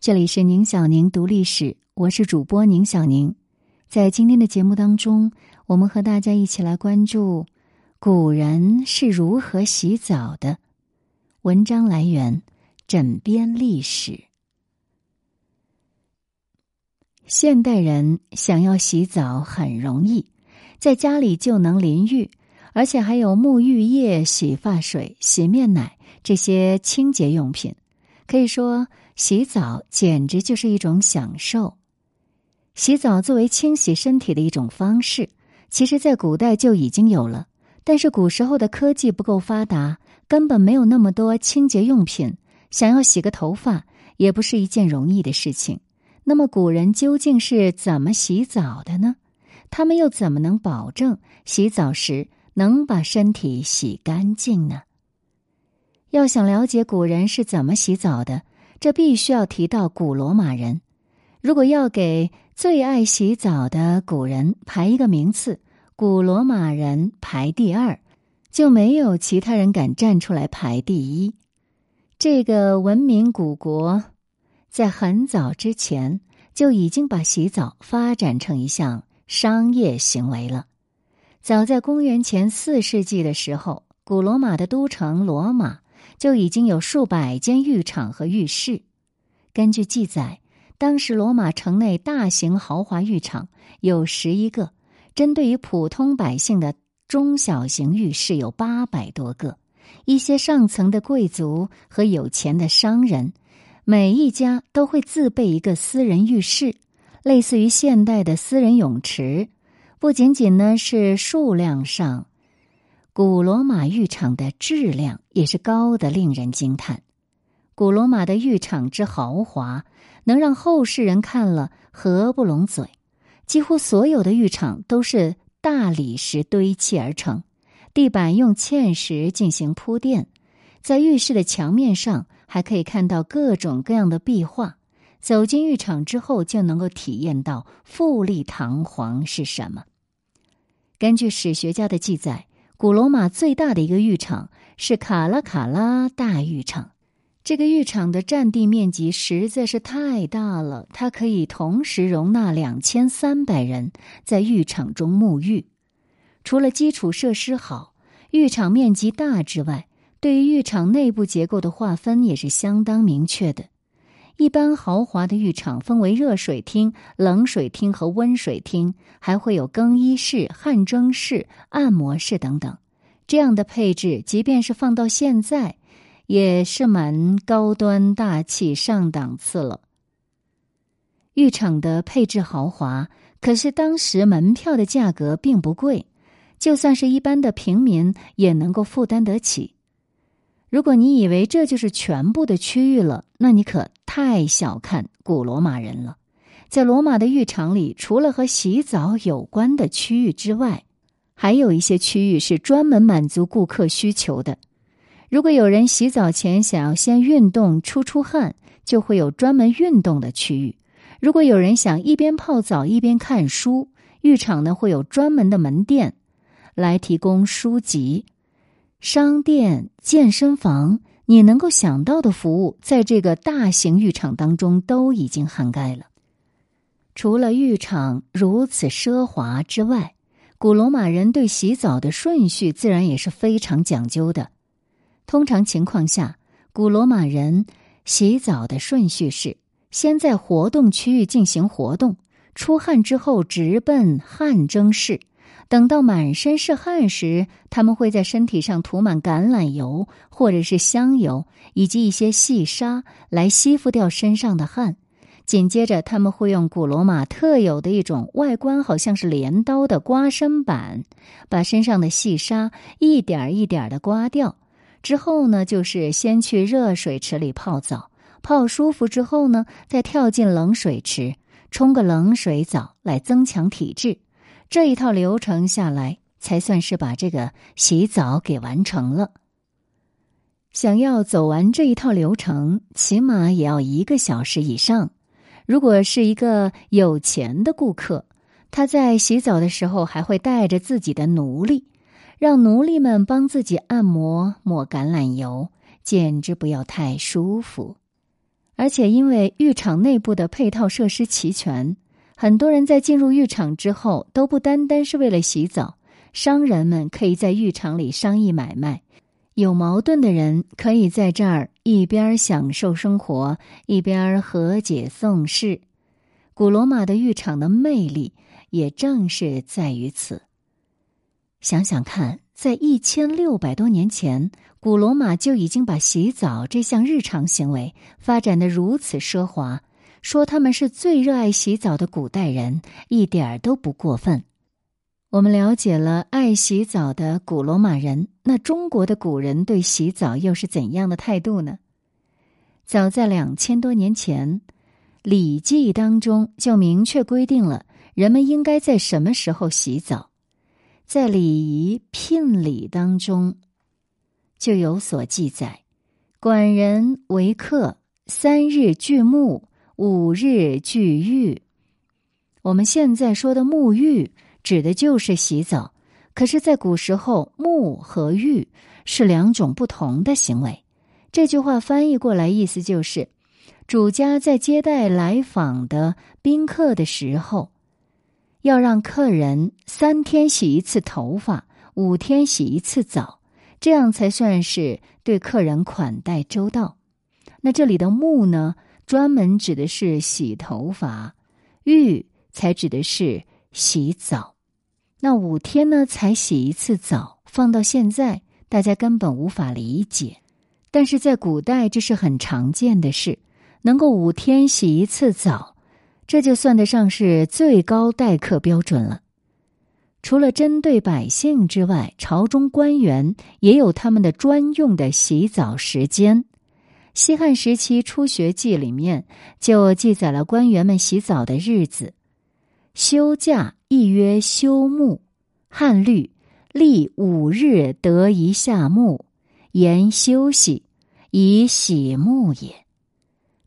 这里是宁小宁读历史，我是主播宁小宁。在今天的节目当中，我们和大家一起来关注古人是如何洗澡的。文章来源：枕边历史。现代人想要洗澡很容易，在家里就能淋浴，而且还有沐浴液、洗发水、洗面奶这些清洁用品，可以说。洗澡简直就是一种享受。洗澡作为清洗身体的一种方式，其实在古代就已经有了。但是古时候的科技不够发达，根本没有那么多清洁用品，想要洗个头发也不是一件容易的事情。那么古人究竟是怎么洗澡的呢？他们又怎么能保证洗澡时能把身体洗干净呢？要想了解古人是怎么洗澡的。这必须要提到古罗马人。如果要给最爱洗澡的古人排一个名次，古罗马人排第二，就没有其他人敢站出来排第一。这个文明古国，在很早之前就已经把洗澡发展成一项商业行为了。早在公元前四世纪的时候，古罗马的都城罗马。就已经有数百间浴场和浴室。根据记载，当时罗马城内大型豪华浴场有十一个，针对于普通百姓的中小型浴室有八百多个。一些上层的贵族和有钱的商人，每一家都会自备一个私人浴室，类似于现代的私人泳池。不仅仅呢是数量上。古罗马浴场的质量也是高的，令人惊叹。古罗马的浴场之豪华，能让后世人看了合不拢嘴。几乎所有的浴场都是大理石堆砌而成，地板用嵌石进行铺垫，在浴室的墙面上还可以看到各种各样的壁画。走进浴场之后，就能够体验到富丽堂皇是什么。根据史学家的记载。古罗马最大的一个浴场是卡拉卡拉大浴场，这个浴场的占地面积实在是太大了，它可以同时容纳两千三百人在浴场中沐浴。除了基础设施好、浴场面积大之外，对于浴场内部结构的划分也是相当明确的。一般豪华的浴场分为热水厅、冷水厅和温水厅，还会有更衣室、汗蒸室、按摩室等等。这样的配置，即便是放到现在，也是蛮高端大气、上档次了。浴场的配置豪华，可是当时门票的价格并不贵，就算是一般的平民也能够负担得起。如果你以为这就是全部的区域了，那你可太小看古罗马人了。在罗马的浴场里，除了和洗澡有关的区域之外，还有一些区域是专门满足顾客需求的。如果有人洗澡前想要先运动出出汗，就会有专门运动的区域；如果有人想一边泡澡一边看书，浴场呢会有专门的门店来提供书籍。商店、健身房，你能够想到的服务，在这个大型浴场当中都已经涵盖了。除了浴场如此奢华之外，古罗马人对洗澡的顺序自然也是非常讲究的。通常情况下，古罗马人洗澡的顺序是：先在活动区域进行活动，出汗之后直奔汗蒸室。等到满身是汗时，他们会在身体上涂满橄榄油或者是香油，以及一些细沙来吸附掉身上的汗。紧接着，他们会用古罗马特有的一种外观好像是镰刀的刮身板，把身上的细沙一点一点的刮掉。之后呢，就是先去热水池里泡澡，泡舒服之后呢，再跳进冷水池冲个冷水澡来增强体质。这一套流程下来，才算是把这个洗澡给完成了。想要走完这一套流程，起码也要一个小时以上。如果是一个有钱的顾客，他在洗澡的时候还会带着自己的奴隶，让奴隶们帮自己按摩、抹橄榄油，简直不要太舒服。而且因为浴场内部的配套设施齐全，很多人在进入浴场之后都不单单是为了洗澡。商人们可以在浴场里商议买卖，有矛盾的人可以在这儿一边享受生活，一边和解宋事。古罗马的浴场的魅力也正是在于此。想想看，在一千六百多年前，古罗马就已经把洗澡这项日常行为发展的如此奢华，说他们是最热爱洗澡的古代人，一点儿都不过分。我们了解了爱洗澡的古罗马人，那中国的古人对洗澡又是怎样的态度呢？早在两千多年前，《礼记》当中就明确规定了人们应该在什么时候洗澡。在礼仪聘礼当中，就有所记载：管人为客，三日具沐，五日具浴。我们现在说的沐浴，指的就是洗澡。可是，在古时候，沐和浴是两种不同的行为。这句话翻译过来，意思就是，主家在接待来访的宾客的时候。要让客人三天洗一次头发，五天洗一次澡，这样才算是对客人款待周到。那这里的“沐”呢，专门指的是洗头发；“浴”才指的是洗澡。那五天呢才洗一次澡，放到现在大家根本无法理解，但是在古代这是很常见的事，能够五天洗一次澡。这就算得上是最高待客标准了。除了针对百姓之外，朝中官员也有他们的专用的洗澡时间。西汉时期《初学记》里面就记载了官员们洗澡的日子。休假亦曰休沐，汉律历五日得一下沐，言休息以洗沐也。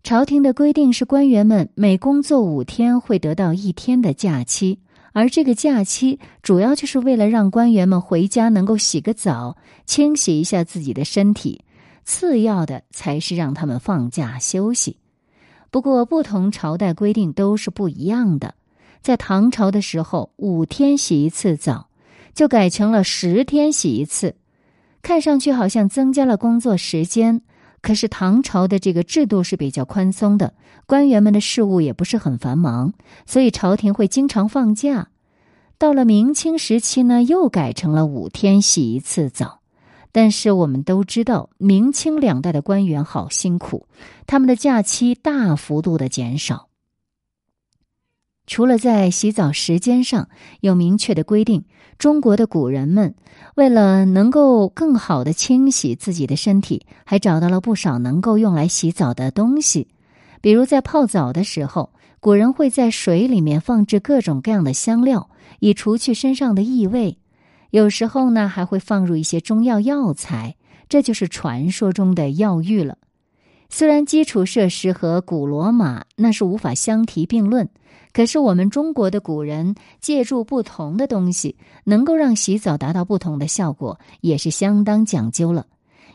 朝廷的规定是，官员们每工作五天会得到一天的假期，而这个假期主要就是为了让官员们回家能够洗个澡，清洗一下自己的身体。次要的才是让他们放假休息。不过，不同朝代规定都是不一样的。在唐朝的时候，五天洗一次澡，就改成了十天洗一次，看上去好像增加了工作时间。可是唐朝的这个制度是比较宽松的，官员们的事务也不是很繁忙，所以朝廷会经常放假。到了明清时期呢，又改成了五天洗一次澡。但是我们都知道，明清两代的官员好辛苦，他们的假期大幅度的减少。除了在洗澡时间上有明确的规定，中国的古人们为了能够更好的清洗自己的身体，还找到了不少能够用来洗澡的东西。比如在泡澡的时候，古人会在水里面放置各种各样的香料，以除去身上的异味。有时候呢，还会放入一些中药药材，这就是传说中的药浴了。虽然基础设施和古罗马那是无法相提并论。可是，我们中国的古人借助不同的东西，能够让洗澡达到不同的效果，也是相当讲究了。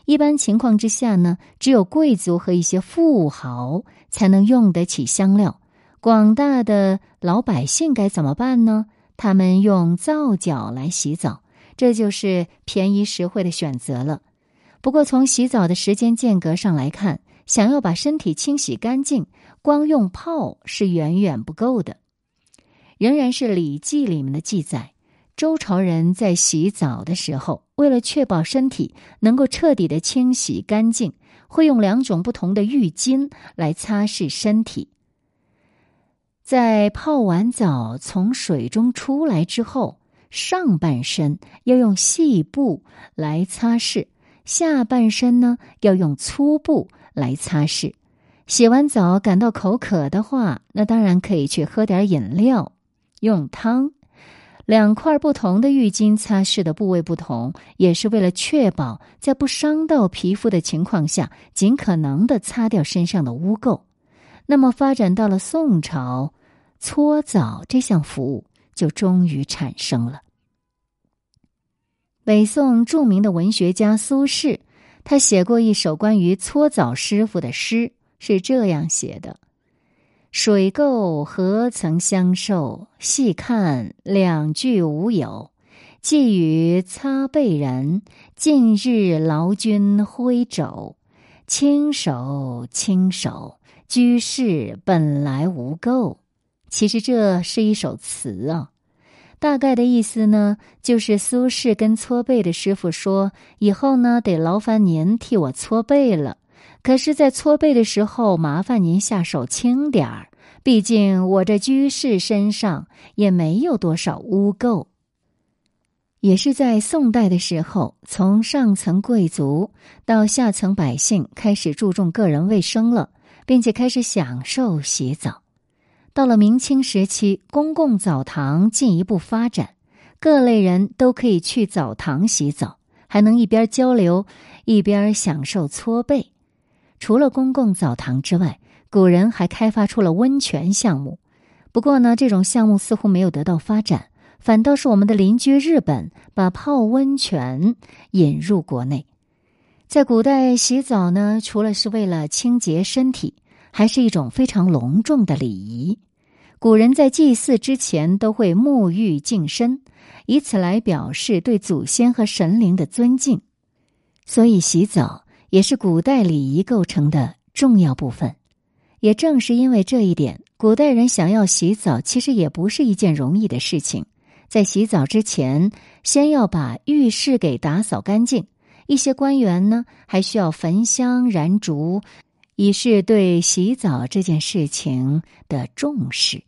一般情况之下呢，只有贵族和一些富豪才能用得起香料。广大的老百姓该怎么办呢？他们用皂角来洗澡，这就是便宜实惠的选择了。不过，从洗澡的时间间隔上来看，想要把身体清洗干净。光用泡是远远不够的，仍然是《礼记》里面的记载。周朝人在洗澡的时候，为了确保身体能够彻底的清洗干净，会用两种不同的浴巾来擦拭身体。在泡完澡从水中出来之后，上半身要用细布来擦拭，下半身呢要用粗布来擦拭。洗完澡感到口渴的话，那当然可以去喝点饮料，用汤。两块不同的浴巾擦拭的部位不同，也是为了确保在不伤到皮肤的情况下，尽可能的擦掉身上的污垢。那么发展到了宋朝，搓澡这项服务就终于产生了。北宋著名的文学家苏轼，他写过一首关于搓澡师傅的诗。是这样写的：“水垢何曾相受？细看两句无有。寄与擦背人，近日劳军挥肘。轻手轻手，居士本来无垢。”其实这是一首词啊。大概的意思呢，就是苏轼跟搓背的师傅说：“以后呢，得劳烦您替我搓背了。可是，在搓背的时候，麻烦您下手轻点儿，毕竟我这居士身上也没有多少污垢。”也是在宋代的时候，从上层贵族到下层百姓开始注重个人卫生了，并且开始享受洗澡。到了明清时期，公共澡堂进一步发展，各类人都可以去澡堂洗澡，还能一边交流一边享受搓背。除了公共澡堂之外，古人还开发出了温泉项目。不过呢，这种项目似乎没有得到发展，反倒是我们的邻居日本把泡温泉引入国内。在古代洗澡呢，除了是为了清洁身体，还是一种非常隆重的礼仪。古人在祭祀之前都会沐浴净身，以此来表示对祖先和神灵的尊敬。所以，洗澡也是古代礼仪构成的重要部分。也正是因为这一点，古代人想要洗澡，其实也不是一件容易的事情。在洗澡之前，先要把浴室给打扫干净。一些官员呢，还需要焚香燃烛。以示对洗澡这件事情的重视。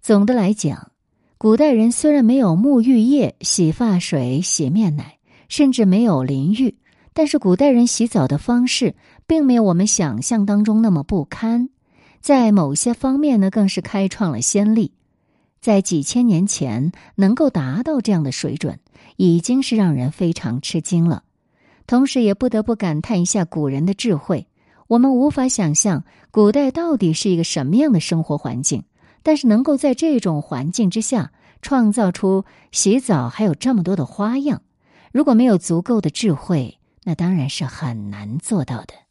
总的来讲，古代人虽然没有沐浴液、洗发水、洗面奶，甚至没有淋浴，但是古代人洗澡的方式并没有我们想象当中那么不堪，在某些方面呢，更是开创了先例。在几千年前能够达到这样的水准，已经是让人非常吃惊了。同时，也不得不感叹一下古人的智慧。我们无法想象古代到底是一个什么样的生活环境，但是能够在这种环境之下创造出洗澡还有这么多的花样，如果没有足够的智慧，那当然是很难做到的。